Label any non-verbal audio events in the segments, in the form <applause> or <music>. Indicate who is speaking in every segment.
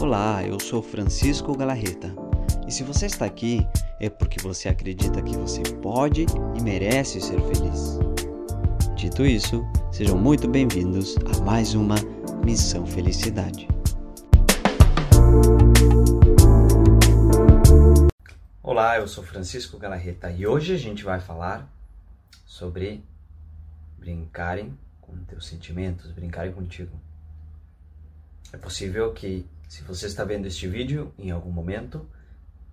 Speaker 1: Olá, eu sou Francisco Galarreta. E se você está aqui, é porque você acredita que você pode e merece ser feliz. Dito isso, sejam muito bem-vindos a mais uma Missão Felicidade. Olá, eu sou Francisco Galarreta e hoje a gente vai falar sobre brincarem com teus sentimentos, brincarem contigo. É possível que, se você está vendo este vídeo em algum momento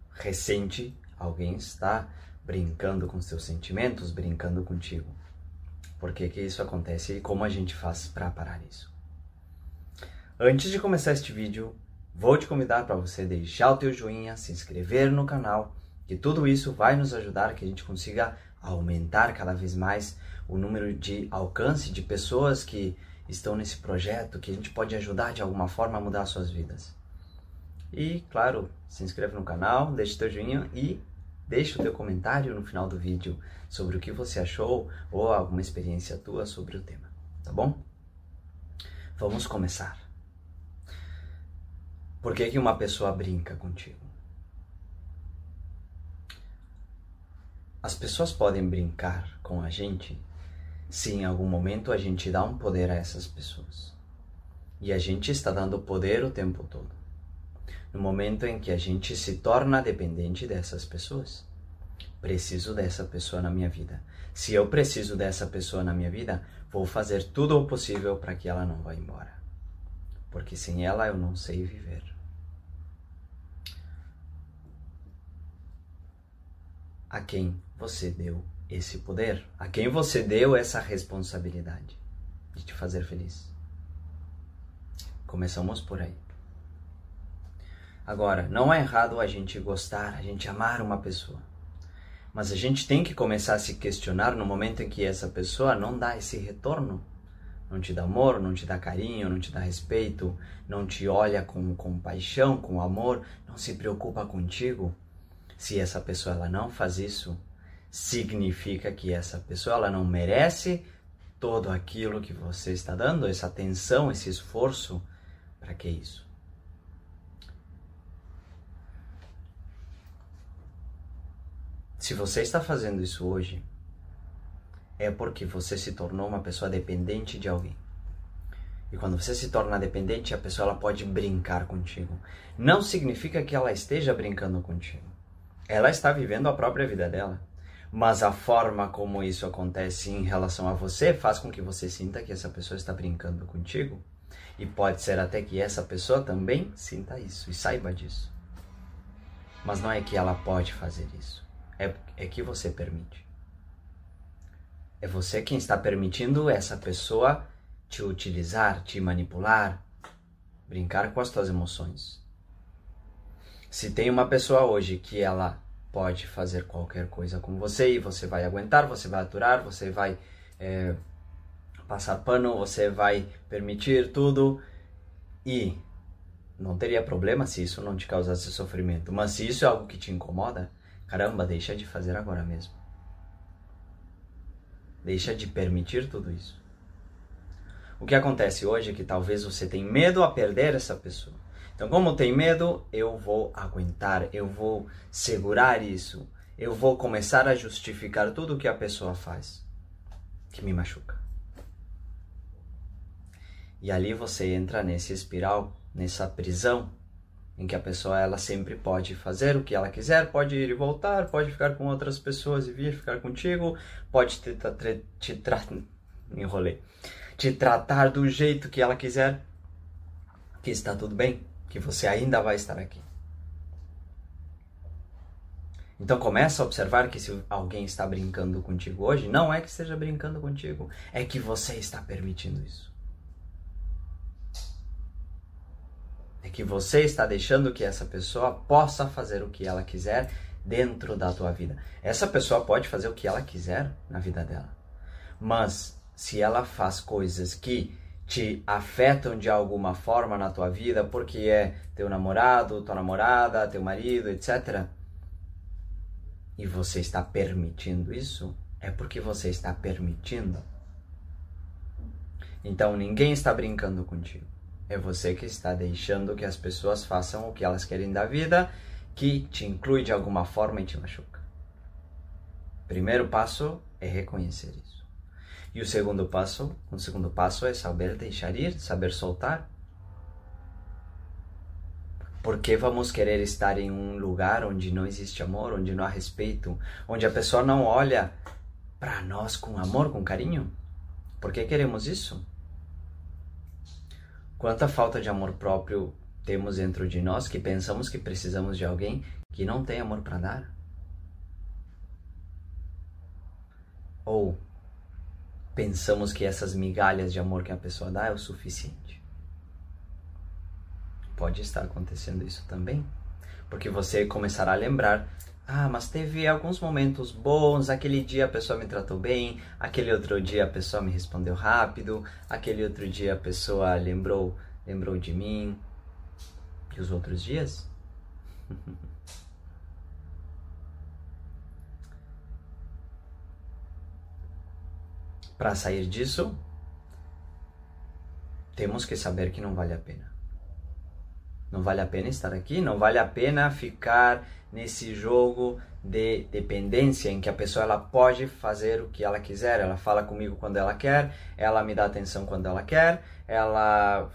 Speaker 1: recente, alguém está brincando com seus sentimentos, brincando contigo. Por que, que isso acontece e como a gente faz para parar isso? Antes de começar este vídeo, vou te convidar para você deixar o teu joinha, se inscrever no canal, que tudo isso vai nos ajudar que a gente consiga aumentar cada vez mais o número de alcance de pessoas que estão nesse projeto, que a gente pode ajudar de alguma forma a mudar suas vidas. E, claro, se inscreve no canal, deixa teu joinha e deixa o teu comentário no final do vídeo sobre o que você achou ou alguma experiência tua sobre o tema, tá bom? Vamos começar. Por que, que uma pessoa brinca contigo? As pessoas podem brincar com a gente se em algum momento a gente dá um poder a essas pessoas. E a gente está dando poder o tempo todo. No momento em que a gente se torna dependente dessas pessoas. Preciso dessa pessoa na minha vida. Se eu preciso dessa pessoa na minha vida, vou fazer tudo o possível para que ela não vá embora. Porque sem ela eu não sei viver. A quem você deu esse poder? A quem você deu essa responsabilidade de te fazer feliz? Começamos por aí. Agora, não é errado a gente gostar, a gente amar uma pessoa. Mas a gente tem que começar a se questionar no momento em que essa pessoa não dá esse retorno. Não te dá amor, não te dá carinho, não te dá respeito, não te olha com compaixão, com amor, não se preocupa contigo. Se essa pessoa ela não faz isso, significa que essa pessoa ela não merece todo aquilo que você está dando, essa atenção, esse esforço. Para que isso? Se você está fazendo isso hoje, é porque você se tornou uma pessoa dependente de alguém. E quando você se torna dependente, a pessoa ela pode brincar contigo. Não significa que ela esteja brincando contigo. Ela está vivendo a própria vida dela mas a forma como isso acontece em relação a você faz com que você sinta que essa pessoa está brincando contigo. E pode ser até que essa pessoa também sinta isso e saiba disso. Mas não é que ela pode fazer isso, é, é que você permite. É você quem está permitindo essa pessoa te utilizar, te manipular, brincar com as tuas emoções. Se tem uma pessoa hoje que ela pode fazer qualquer coisa com você e você vai aguentar, você vai aturar, você vai é, passar pano, você vai permitir tudo e não teria problema se isso não te causasse sofrimento. Mas se isso é algo que te incomoda, caramba, deixa de fazer agora mesmo. Deixa de permitir tudo isso. O que acontece hoje é que talvez você tenha medo a perder essa pessoa. Então, como tem medo, eu vou aguentar, eu vou segurar isso, eu vou começar a justificar tudo que a pessoa faz que me machuca. E ali você entra nesse espiral, nessa prisão em que a pessoa ela sempre pode fazer o que ela quiser, pode ir e voltar, pode ficar com outras pessoas e vir ficar contigo, pode te, te, te, <laughs> te tratar do jeito que ela quiser, que está tudo bem que você ainda vai estar aqui. Então começa a observar que se alguém está brincando contigo hoje, não é que esteja brincando contigo, é que você está permitindo isso. É que você está deixando que essa pessoa possa fazer o que ela quiser dentro da tua vida. Essa pessoa pode fazer o que ela quiser na vida dela. Mas se ela faz coisas que te afetam de alguma forma na tua vida, porque é teu namorado, tua namorada, teu marido, etc. E você está permitindo isso, é porque você está permitindo. Então ninguém está brincando contigo. É você que está deixando que as pessoas façam o que elas querem da vida, que te inclui de alguma forma e te machuca. Primeiro passo é reconhecer isso. E o segundo passo, o segundo passo é saber deixar ir, saber soltar. Por que vamos querer estar em um lugar onde não existe amor, onde não há respeito, onde a pessoa não olha para nós com amor, com carinho? Por que queremos isso? Quanta falta de amor próprio temos dentro de nós que pensamos que precisamos de alguém que não tem amor para dar? Ou pensamos que essas migalhas de amor que a pessoa dá é o suficiente? Pode estar acontecendo isso também, porque você começará a lembrar ah, mas teve alguns momentos bons. Aquele dia a pessoa me tratou bem, aquele outro dia a pessoa me respondeu rápido, aquele outro dia a pessoa lembrou, lembrou de mim. E os outros dias? <laughs> Para sair disso, temos que saber que não vale a pena. Não vale a pena estar aqui, não vale a pena ficar nesse jogo de dependência em que a pessoa ela pode fazer o que ela quiser, ela fala comigo quando ela quer, ela me dá atenção quando ela quer, ela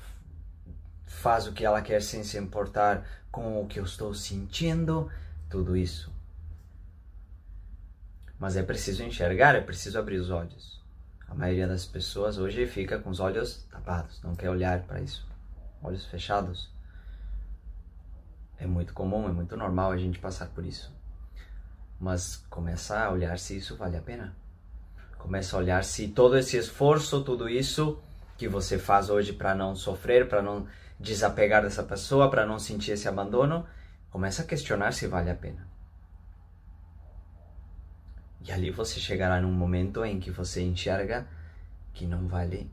Speaker 1: faz o que ela quer sem se importar com o que eu estou sentindo, tudo isso. Mas é preciso enxergar, é preciso abrir os olhos. A maioria das pessoas hoje fica com os olhos tapados, não quer olhar para isso. Olhos fechados. É muito comum, é muito normal a gente passar por isso. Mas começa a olhar se isso vale a pena. Começa a olhar se todo esse esforço, tudo isso que você faz hoje para não sofrer, para não desapegar dessa pessoa, para não sentir esse abandono, começa a questionar se vale a pena. E ali você chegará num momento em que você enxerga que não vale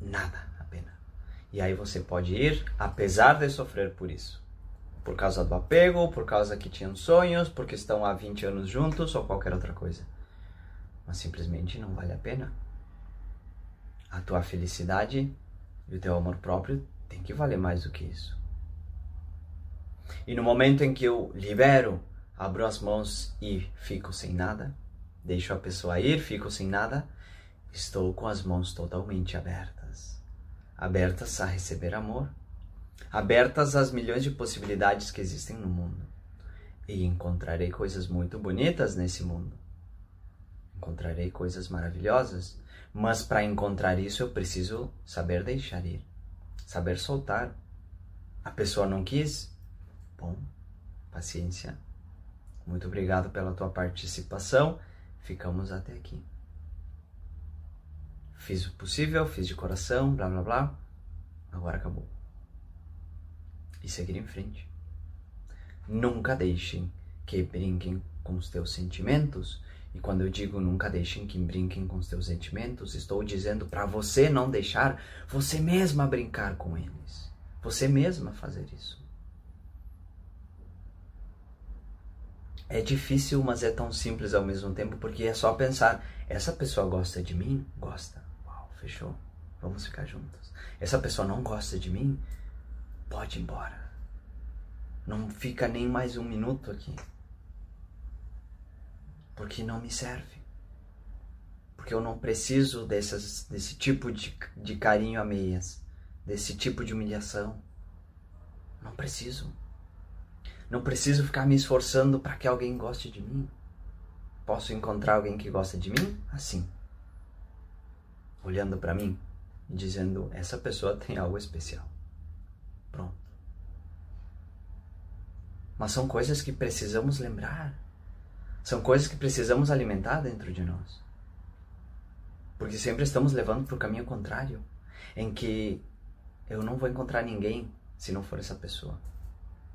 Speaker 1: nada a pena. E aí você pode ir, apesar de sofrer por isso por causa do apego, por causa que tinham sonhos, porque estão há 20 anos juntos ou qualquer outra coisa. Mas simplesmente não vale a pena. A tua felicidade e o teu amor próprio tem que valer mais do que isso. E no momento em que eu libero, abro as mãos e fico sem nada, deixo a pessoa ir, fico sem nada, estou com as mãos totalmente abertas abertas a receber amor abertas às milhões de possibilidades que existem no mundo. E encontrarei coisas muito bonitas nesse mundo. Encontrarei coisas maravilhosas, mas para encontrar isso eu preciso saber deixar ir, saber soltar. A pessoa não quis? Bom, paciência. Muito obrigado pela tua participação. Ficamos até aqui. Fiz o possível, fiz de coração, blá blá blá. Agora acabou e seguir em frente. Nunca deixem que brinquem com os teus sentimentos. E quando eu digo nunca deixem que brinquem com os teus sentimentos, estou dizendo para você não deixar você mesma brincar com eles. Você mesma fazer isso. É difícil, mas é tão simples ao mesmo tempo, porque é só pensar: essa pessoa gosta de mim? Gosta. Uau, fechou. Vamos ficar juntos. Essa pessoa não gosta de mim? Pode ir embora. Não fica nem mais um minuto aqui. Porque não me serve. Porque eu não preciso dessas, desse tipo de, de carinho a meias. Desse tipo de humilhação. Não preciso. Não preciso ficar me esforçando para que alguém goste de mim. Posso encontrar alguém que gosta de mim assim. Olhando para mim e dizendo: essa pessoa tem algo especial. Pronto. Mas são coisas que precisamos lembrar. São coisas que precisamos alimentar dentro de nós. Porque sempre estamos levando para o caminho contrário, em que eu não vou encontrar ninguém se não for essa pessoa.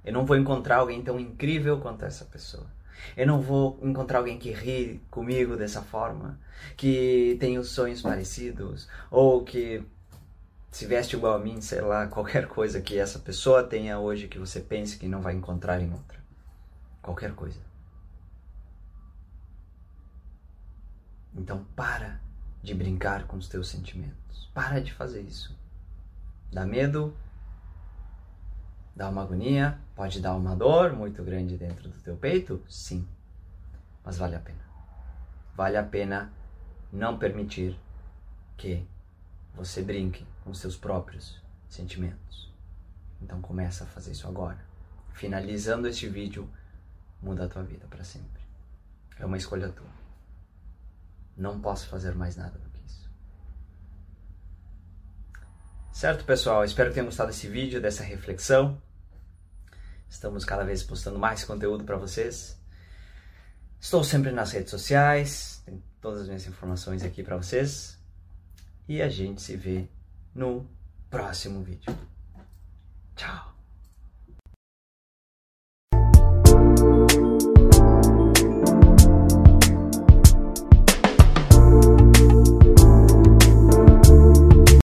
Speaker 1: Eu não vou encontrar alguém tão incrível quanto essa pessoa. Eu não vou encontrar alguém que ri comigo dessa forma, que tem os sonhos parecidos, ou que se veste igual a mim, sei lá, <laughs> qualquer coisa que essa pessoa tenha hoje que você pense que não vai encontrar em outra. Qualquer coisa. Então para de brincar com os teus sentimentos. Para de fazer isso. Dá medo, dá uma agonia, pode dar uma dor muito grande dentro do teu peito? Sim. Mas vale a pena. Vale a pena não permitir que você brinque com seus próprios sentimentos. Então começa a fazer isso agora. Finalizando este vídeo, muda a tua vida para sempre. É uma escolha tua. Não posso fazer mais nada do que isso. Certo, pessoal? Espero que tenham gostado desse vídeo, dessa reflexão. Estamos cada vez postando mais conteúdo para vocês. Estou sempre nas redes sociais, tem todas as minhas informações aqui para vocês. E a gente se vê no próximo vídeo. Tchau!